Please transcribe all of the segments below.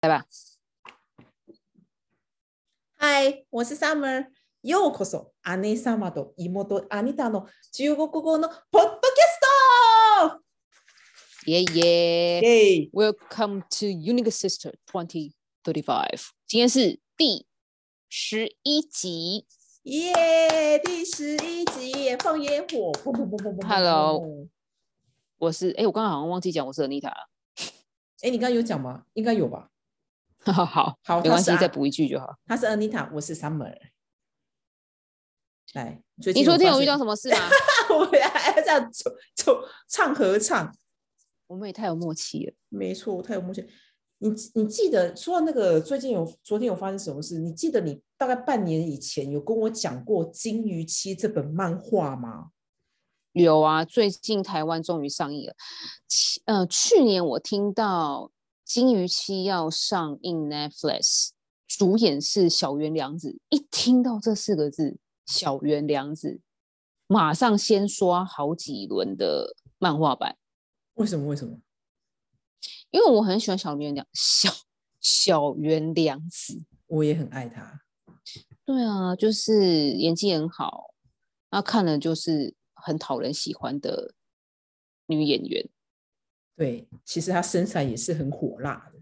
来吧。嗨，我是 Summer。ようこそ、姉様と妹アニタの中国語のポッドキャスト。耶耶耶！ ，Welcome to Unique Sister Twenty Thirty Five。今天是第十一集。耶！第十一集放烟火，砰砰砰砰砰砰 Hello 我是哎，我刚刚好像忘记讲我是 Anita 了。哎，你刚刚有讲吗？应该有吧。 好 好，好没关系再补一句就好。他是 Anita，我是 Summer。来，你昨天有遇到？什么事吗？我还要这样走走唱合唱。我们也太有默契了。没错，太有默契。你你记得说到那个最近有昨天有发生什么事？你记得你大概半年以前有跟我讲过《金鱼期》这本漫画吗？有啊，最近台湾终于上映了。去呃，去年我听到《金鱼期》要上映 Netflix，主演是小原良子。一听到这四个字“小原良子”，马上先刷好几轮的漫画版，为什么？为什么？因为我很喜欢小原良小小原良子。我也很爱他。对啊，就是演技很好，那看了就是很讨人喜欢的女演员。对，其实他身材也是很火辣的。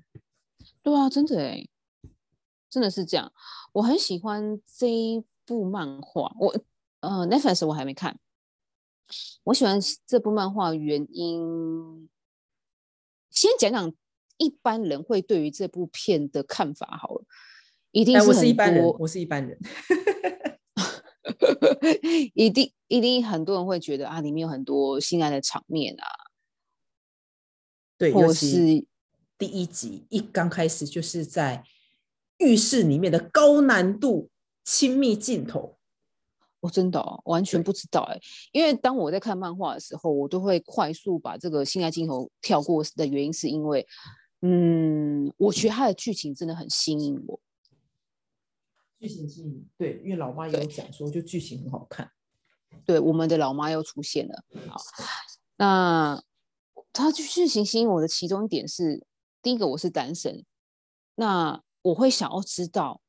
对啊，真的哎，真的是这样。我很喜欢这一部漫画，我呃 Netflix 我还没看。我喜欢这部漫画原因，先讲讲一般人会对于这部片的看法好了。一定哎，是我是一很般人，多，我是一般人。一定一定很多人会觉得啊，里面有很多性爱的场面啊，对，或尤其是第一集一刚开始就是在浴室里面的高难度亲密镜头。我真的哦完全不知道哎，因为当我在看漫画的时候，我都会快速把这个性爱镜头跳过的原因，是因为，嗯，我觉得它的剧情真的很吸引我。剧情吸引，对，因为老妈也有对讲说，就剧情很好看。对，我们的老妈又出现了。好，那它剧情吸引我的其中一点是，第一个我是单身，那我会想要知道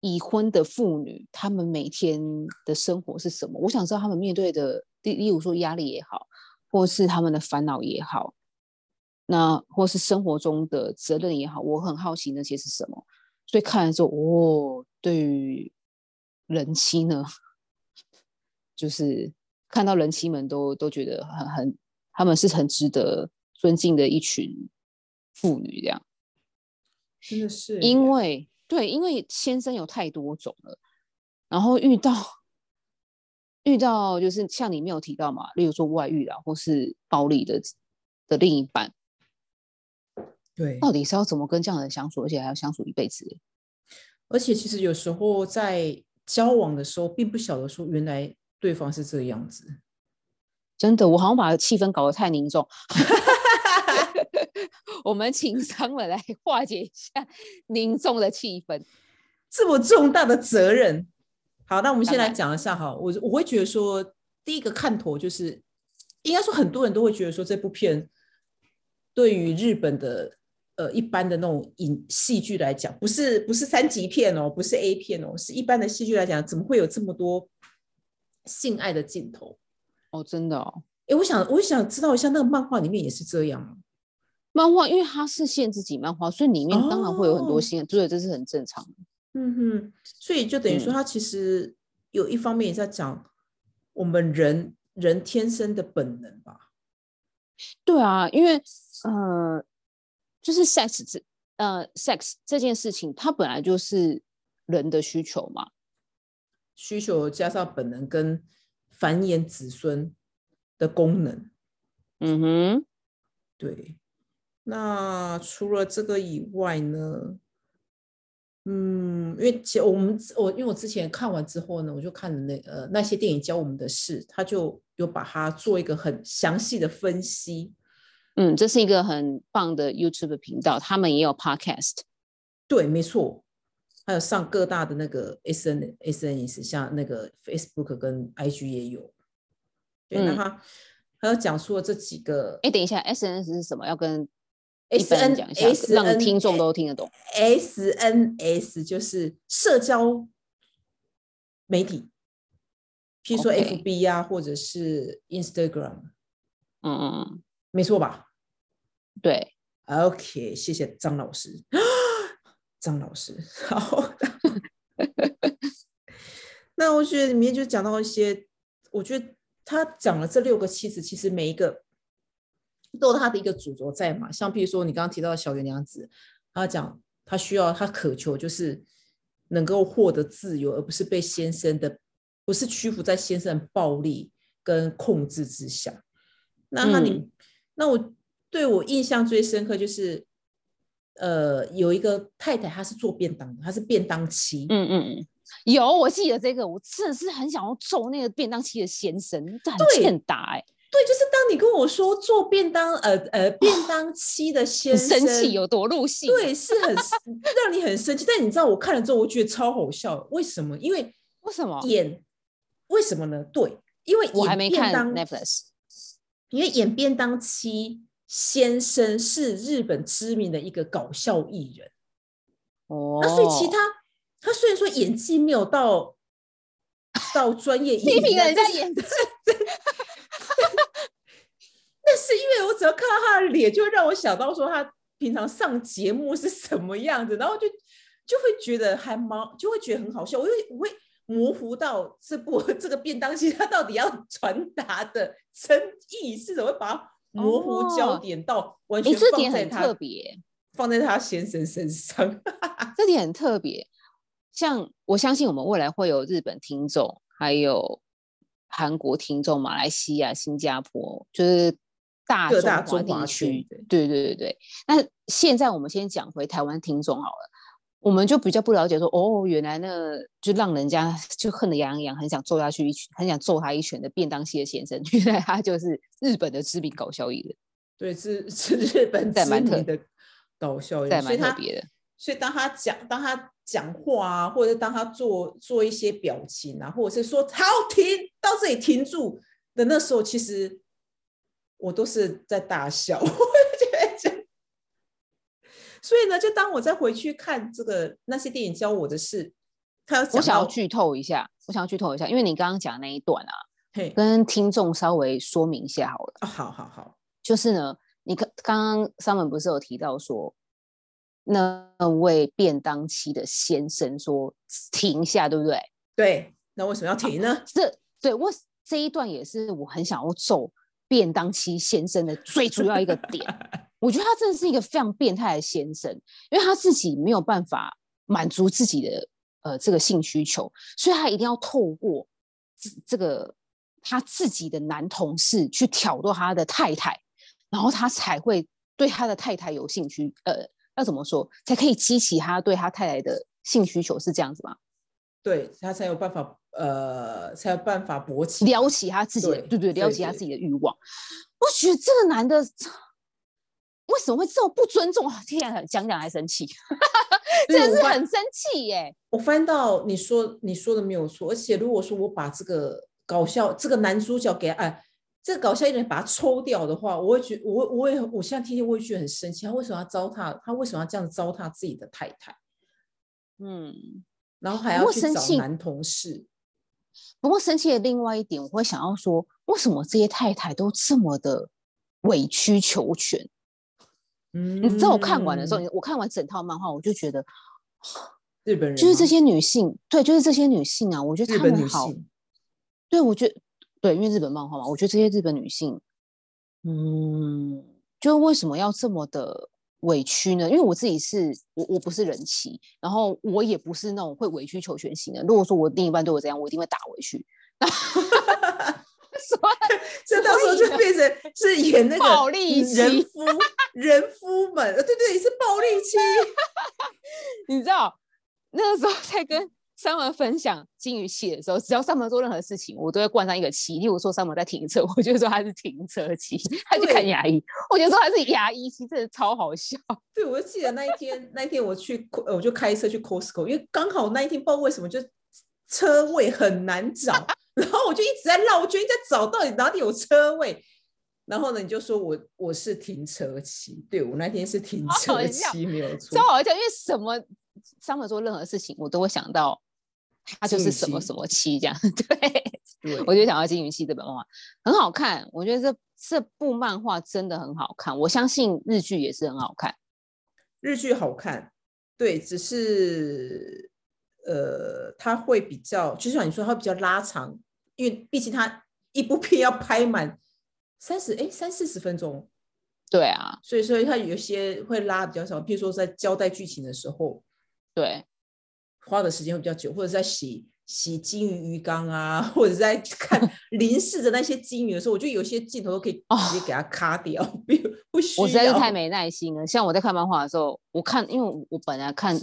已婚的妇女她们每天的生活是什么。我想知道她们面对的，例例如说压力也好，或是他们的烦恼也好，那或是生活中的责任也好，我很好奇那些是什么。所以看了之后，哦，对于人妻呢，就是看到人妻们都都觉得很很，他们是很值得尊敬的一群妇女，这样。真的是因为对，因为先生有太多种了，然后遇到遇到就是像你没有提到嘛，例如说外遇啊，或是暴力的的另一半，对，到底是要怎么跟这样的人相处，而且还要相处一辈子？而且其实有时候在交往的时候，并不晓得说原来对方是这个样子。真的，我好像把气氛搞得太凝重。我们请商们来化解一下凝重的气氛。这么重大的责任。好，那我们先来讲一下哈，我我会觉得说，第一个看头就是，应该说很多人都会觉得说，这部片对于日本的呃一般的那种影戏剧来讲，不是不是三级片哦，不是 A 片哦，是一般的戏剧来讲，怎么会有这么多性爱的镜头？哦，真的哦，哎，我想我想知道一下，那个漫画里面也是这样吗？漫画因为它是限制级漫画，所以里面当然会有很多哦新的，对，这是很正常的。嗯哼，所以就等于说，嗯他其实有一方面也在讲我们人人天生的本能吧。对啊，因为呃，就是 sex 这呃 sex 这件事情，它本来就是人的需求嘛。需求加上本能跟繁衍子孙的功能。嗯哼，对，那除了这个以外呢？嗯，因为其实我们我因为我之前看完之后呢，我就看了那呃那些电影教我们的事，他就有把它做一个很详细的分析。嗯，这是一个很棒的 YouTube 频道，他们也有 podcast。对，没错，还有上各大的那个 S N S N S，像那个 Facebook 跟 I G 也有。对，那嗯他还有讲述了这几个哎，等一下，SNS 是什么？要跟一般人 SN 讲一下，SN 让听众都听得懂。SNS 就是社交媒体，譬如说 FB 啊，或者是 Instagram，嗯嗯嗯，没错吧对，？OK，谢谢张老师，张老师好。那我觉得里面就讲到一些，我觉得他讲了这六个妻子，其实每一个都有他的一个主轴在嘛。像譬如说你刚刚提到的小圆娘子，他讲他需要他渴求就是能够获得自由，而不是被先生的，不是屈服在先生的暴力跟控制之下。那他你，嗯那我对我印象最深刻就是，呃，有一个太太，她是做便当的，她是便当妻，嗯嗯嗯，有我记得这个，我真的是很想要揍那个便当妻的先生，这很欠打哎、对，就是当你跟我说做便当，呃呃，便当妻的先很生，生气，有多入戏？对，是很让你很生气。但你知道我看了之后，我觉得超好笑，为什么？因为为什么？演为什么呢？对，因为我还没看 Netflix。因为演便当妻先生是日本知名的一个搞笑艺人，哦，那所以其他他虽然说演技没有到到专业艺批评人家演技，但是因为我只要看到他的脸，就会让我想到说他平常上节目是什么样子，然后就就会觉得还蛮，就会觉得很好笑。我会我会模糊到这部这个便当机他到底要传达的真意是怎么，会把它模糊焦哦点到完哎、全这点很放在他、特别，放在他先生身上。这点很特别。像我相信我们未来会有日本听众，还有韩国听众、马来西亚、新加坡，就是大各大中华中华地区。对对对对。那现在我们先讲回台湾听众好了，我们就比较不了解说，哦，原来那就让人家 就恨得牙痒痒，很想揍下去一拳，很想揍他一拳的便当系的先生，原来他就是日本的知名搞笑艺人，对，是 是日本知名的搞笑艺在人，所以他蛮特别的。所以当他讲，当他讲话啊，或者当他做做一些表情啊，或者是说好停到这里停住的那时候，其实我都是在大笑，我觉得这。所以呢，就当我再回去看这个那些电影教我的事，他我想要剧透一下，我想要剧透一下，因为你刚刚讲那一段啊，跟听众稍微说明一下好了。啊，好好好，就是呢，你刚刚刚上文不是有提到说，那位便当期的先生说停下，对不对？对，那为什么要停呢？这对我这一段也是我很想要揍便当期先生的最主要一个点。我觉得他真的是一个非常变态的先生，因为他自己没有办法满足自己的呃这个性需求，所以他一定要透过这这个他自己的男同事去挑逗他的太太，然后他才会对他的太太有兴趣。呃，要怎么说才可以激起他对他太太的性需求？是这样子吗？对他才有办法，呃，才有办法勃起。撩起他自己的，对对对，撩起他自己的欲望。我觉得这个男的为什么会这么不尊重？天啊，讲讲还生气，真的是很生气耶！我翻到你说你说的没有错，而且如果说我把这个搞笑这个男主角给哎，这个搞笑一点把他抽掉的话，我会觉我我也我现在听见我会觉得很生气，他为什么要糟蹋他为什么要这样糟蹋自己的太太，嗯，然后还要去过生气找男同事？不过生气的另外一点，我会想要说，为什么这些太太都这么的委曲求全？嗯你知道我看完的时候，我看完整套漫画，我就觉得，日本人就是这些女性，对，就是这些女性啊，我觉得她们好，对，我觉得对，因为日本漫画嘛，我觉得这些日本女性，嗯，就为什么要这么的委屈呢？因为我自己是我我不是人妻，然后我也不是那种会委曲求全型的。如果说我另一半对我这样，我一定会打回去。所以这到时候就变成 是演那个暴力妻人夫人夫们，呃，对对，是暴力期。你知道那个时候在跟三文分享金鱼期的时候，只要三文做任何事情，我都会冠上一个期。例如说三文在停车，我就说他是停车期；他去看牙医，我就说他是牙医期，真的超好笑。对，我就记得那一天，那一天我去，呃我就开车去 Costco，因为刚好那一天不知道为什么就车位很难找，然后我就一直在绕圈，在找到底哪里有车位。然后呢，你就说我我是停车期，对我那天是停车期，没有错超。好笑，因为什么上面做任何事情，我都会想到它就是什么什么期这样。对，对，我就想到《金鱼期》这本漫画很好看，我觉得这这部漫画真的很好看，我相信日剧也是很好看。日剧好看，对，只是呃，它会比较，就像你说，它会比较拉长，因为毕竟它一部片要拍满三十哎三四十分钟，对啊，所以所以它有些会拉比较少，譬如说在交代剧情的时候，对，花的时间会比较久，或者在洗洗金鱼鱼缸啊，或者在看 凝视着那些金鱼的时候，我觉得有些镜头都可以直接给它卡掉，不不需要。我实在是太没耐心了。像我在看漫画的时候，我看，因为我我本来看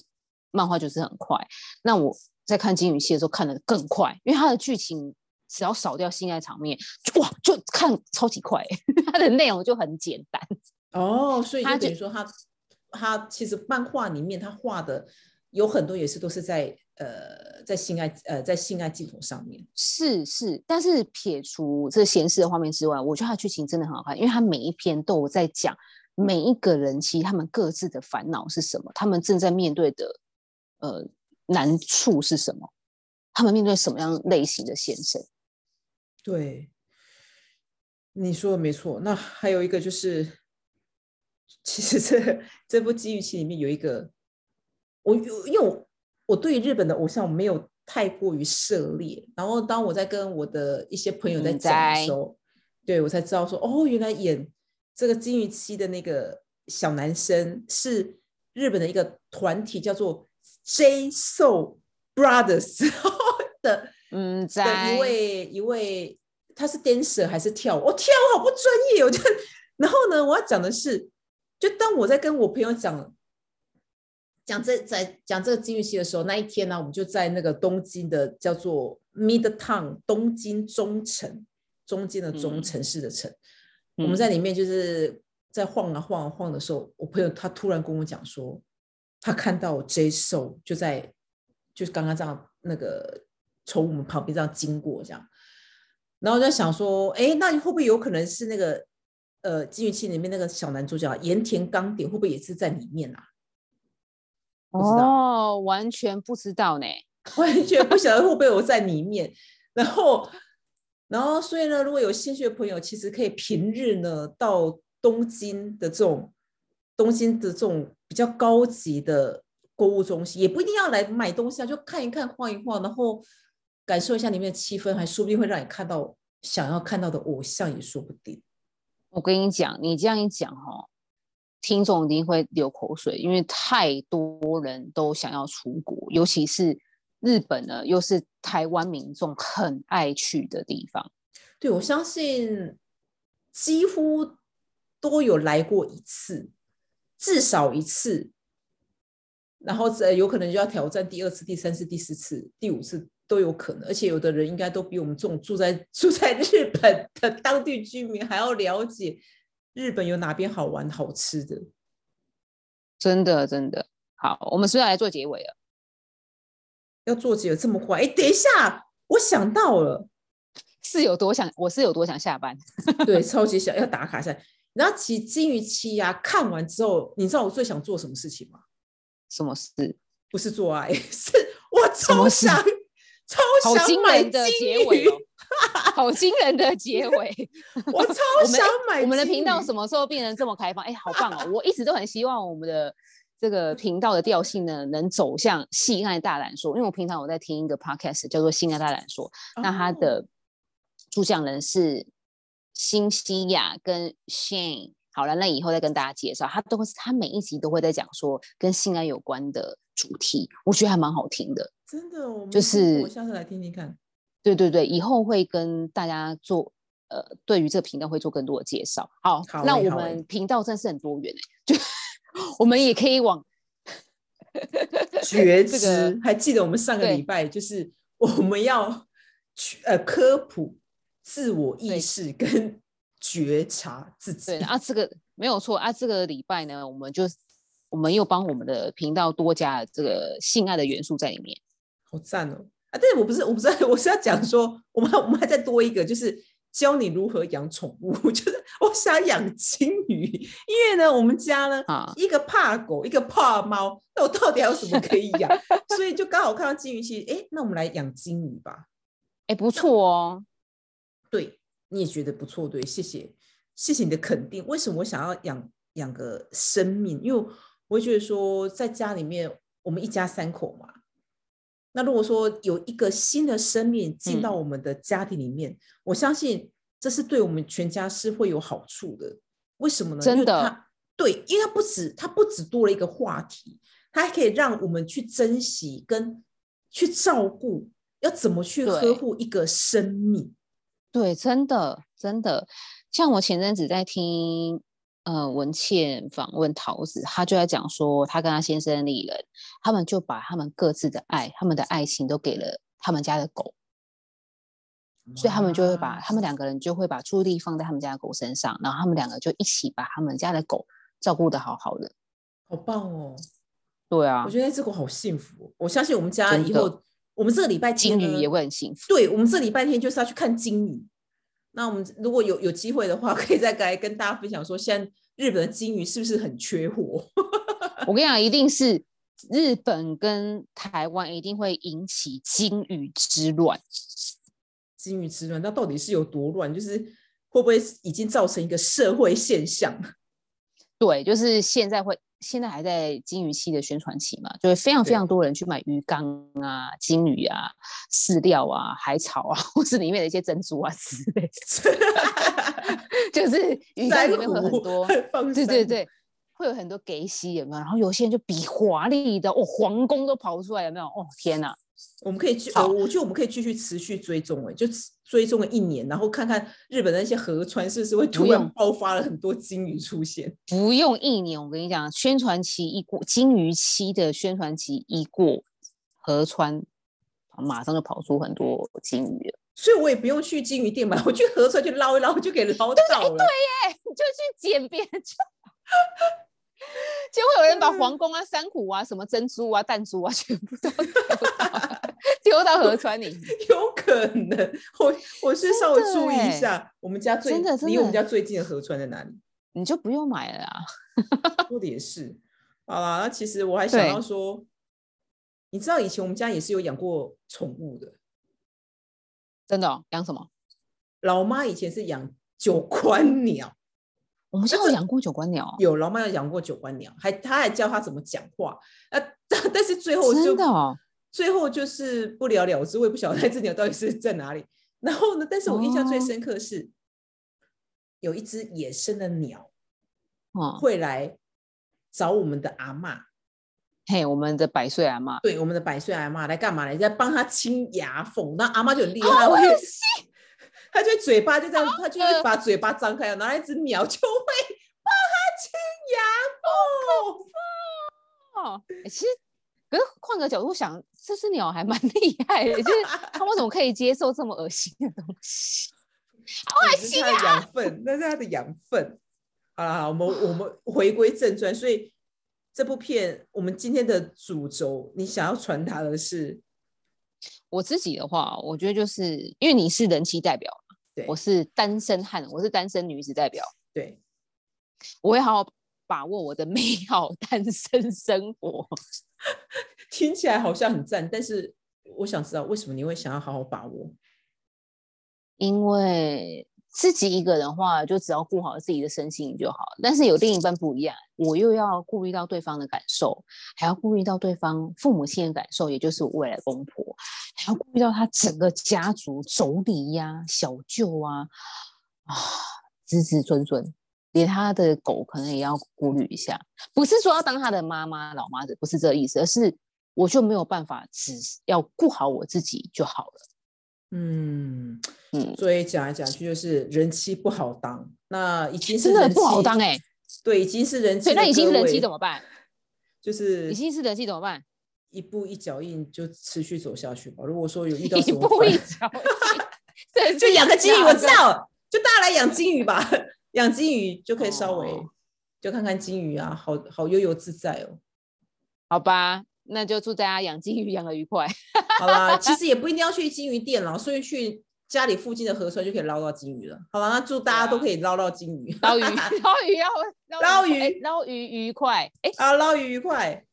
漫画就是很快，那我在看金鱼戏的时候看的更快，因为它的剧情只要少掉性爱场面，哇，就看超级快，它的内容就很简单。哦，所以就等于说他他其实漫画里面他画的有很多也是都是在呃在性爱呃在性爱镜头上面。是是，但是撇除这闲适的画面之外，我觉得他的剧情真的很好看，因为他每一篇都有在讲每一个人其实他们各自的烦恼是什么，他们正在面对的呃难处是什么，他们面对什么样类型的先生。对，你说的没错。那还有一个就是，其实这这部《金鱼期》里面有一个，我有因为我我对于日本的偶像没有太过于涉猎，然后当我在跟我的一些朋友在嗯讲的时候，对我才知道说，哦，原来演这个金鱼期的那个小男生是日本的一个团体，叫做 J Soul Brothers 的。嗯，的在一位一位，他是 dancer 还是跳舞？我、跳舞好不专业，我就然后呢，我要讲的是，就当我在跟我朋友讲讲这在讲这个金玉期的时候，那一天呢，我们就在那个东京的叫做 Midtown 东京中城，中间的中嗯城市的城，嗯我们在里面就是在晃啊晃啊晃的时候，我朋友他突然跟我讲说，他看到 J Soul 就在就是刚刚这样那个从我们旁边这样经过这样，然后我在想说，哎，那会不会有可能是那个呃《金鱼器》里面那个小男主角盐田刚典会不会也是在里面啊？哦，完全不知道呢。完全不晓得会不会有在里面。然后，然后，所以呢，如果有兴趣的朋友，其实可以平日呢到东京的这种东京的这种比较高级的购物中心，也不一定要来买东西啊，就看一看、晃一晃，然后感受一下里面的气氛，还说不定会让你看到想要看到的偶像，也说不定。我跟你讲，你这样一讲哈，听众一定会流口水，因为太多人都想要出国，尤其是日本呢，又是台湾民众很爱去的地方。对，我相信几乎都有来过一次，至少一次，然后呃有可能就要挑战第二次、第三次、第四次、第五次都有可能，而且有的人应该都比我们这种住在 住在日本的当地居民还要了解日本有哪边好玩好吃的。真的真的好，我们是要来做结尾了？要做结尾这么快？哎，等一下，我想到了。是有多想，我是有多想下班。对，超级想要打卡一下。然后其实金鱼期呀、看完之后，你知道我最想做什么事情吗？什么事？不是做爱，是我超想超好想买惊人的金鱼结尾哦，好惊人的结尾。我超 想买。我们的频道什么？么时候变成这么开放？哎，好棒哦！我一直都很希望我们的这个频道的调性呢，能走向性爱大胆说。因为我平常我在听一个 podcast 叫做《性爱大胆说》，那它哦的主讲人是新西亚跟 Shane。好了，那以后再跟大家介绍，他都会是他每一集都会在讲说跟性爱有关的主题，我觉得还蛮好听的。真的，就是我是下次来听听看。对对对，以后会跟大家做呃，对于这个频道会做更多的介绍。好，好那我们频道真是很多元、欸、就 我们也可以往 觉这知，个还记得我们上个对礼拜就是我们要去呃科普自我意对识跟 觉察自己。对啊，这个没有错啊。这个礼拜呢，我们就我们又帮我们的频道多加了这个性爱的元素在里面。好赞哦！啊，但是我不是我不是 我是要讲说，我们我们还再多一个，就是教你如何养宠物，就是我想养金鱼，因为呢，我们家呢，一个怕狗，一个怕猫，那我到底还有什么可以养？所以就刚好看到金鱼期，哎，那我们来养金鱼吧。哎，不错哦。对，你也觉得不错，对，谢谢，谢谢你的肯定。为什么我想要养养个生命？因为我会觉得说，在家里面，我们一家三口嘛。那如果说有一个新的生命进到我们的家庭里面，我相信这是对我们全家是会有好处的。为什么呢？真的，对，因为它不止，它不止多了一个话题，它还可以让我们去珍惜跟去照顾，要怎么去呵护一个生命。对，真的，真的，像我前阵子在听。呃，文倩访问桃子，她就在讲说，她跟她先生丽人，他们就把他们各自的爱、他们的爱情都给了他们家的狗，所以他们就会把他们两个人就会把注意力放在他们家的狗身上，然后他们两个就一起把他们家的狗照顾的好好的，好棒哦！对啊，我觉得那只狗好幸福，我相信我们家以后，我们这个礼拜金鱼也会很幸福。对，我们这礼拜天就是要去看金鱼。那我们如果有有机会的话，可以再来跟大家分享说，现在日本的金鱼是不是很缺货？我跟你讲，一定是日本跟台湾一定会引起金鱼之乱。金鱼之乱，那到底是有多乱？就是会不会已经造成一个社会现象？对，就是现在会。现在还在金鱼期的宣传期嘛，就会非常非常多人去买鱼缸啊、金鱼啊、饲料啊、海草啊，或是里面的一些珍珠啊之类的。就是鱼缸里面会很多，对对对，会有很多给息有没有？然后有些人就比华丽的哦，皇宫都跑出来有没有？哦天哪！我们可以去，我觉得我们可以继续持续追踪，哎，就追踪了一年，然后看看日本的那些河川是不是会突然爆发了很多金鱼出现。不用一年，我跟你讲，宣传期一过，金鱼期的宣传期一过，河川马上就跑出很多金鱼了。所以我也不用去金鱼店买，我去河川去捞一捞就给捞到了。对耶，就去捡别人。就会有人把皇宫啊、珊瑚啊、什么珍珠啊、弹珠啊，全部都 丢到河川里。有可能，我我是稍微注意一下，我们家最离我们家最近的河川在哪里？你就不用买了啊。说的也是。好啦，那其实我还想要说，你知道以前我们家也是有养过宠物的。真的？养什么？老妈以前是养九官鸟。我们家有养过九官鸟，有老妈有养过九官鸟，还她还教他怎么讲话，啊，但是最后就最后就是不了了之，我也不晓得 那只鸟到底是在哪里。然后呢，但是我印象最深刻是，有一只野生的鸟，哦，会来找我们的阿妈，嘿，我们的百岁阿妈，对，我们的百岁阿妈来干嘛来？在帮他清牙缝。那阿妈就很厉害，他就嘴巴就这样，他就会把嘴巴张开，拿一只鸟就会帮他清牙缝。哦，其实，可是换个角度想，这只鸟还蛮 厉害的，就是它为什么可以接受这么恶心的东西？好恶心啊！养 分，那是它的养分。好了，好，我们我们回归正传，所以这部片我们今天的主轴，你想要传达的是？我自己的话，我觉得就是因为你是人妻代表。对我是单身汉，我是单身女子代表。对，我会好好把握我的美好单身生活。听起来好像很赞，但是我想知道为什么你会想要好好把握？因为。自己一个人的话，就只要顾好自己的身心就好。但是有另一半不一样，我又要顾虑到对方的感受，还要顾虑到对方父母亲的感受，也就是我未来公婆，还要顾虑到他整个家族妯娌呀、小舅啊啊，子子孙孙，连他的狗可能也要顾虑一下。不是说要当他的妈妈、老妈子，不是这个意思，而是我就没有办法，只要顾好我自己就好了。嗯嗯，所以讲来讲去就是人妻不好当，那已经是真的不好当哎。对，已经是人妻，那已经是人妻怎么办？就是已经是人妻怎么办？一步一脚印就持续走下去吧。如果说有遇到什么，一步一脚印，对，就养个金鱼，我知道，就大家来养金鱼吧。养金鱼就可以稍微就看看金鱼啊，好好悠游自在哦。好吧。那就祝大家养金鱼养的愉快。好啦，其实也不一定要去金鱼店了，所以去家里附近的河川就可以捞到金鱼了。好了，那祝大家都可以捞到金鱼，捞鱼，捞鱼要捞鱼，哎捞鱼愉快，哎，好，捞鱼愉快，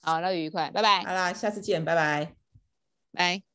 好，捞鱼愉快，拜拜，好啦，下次见，拜拜。拜。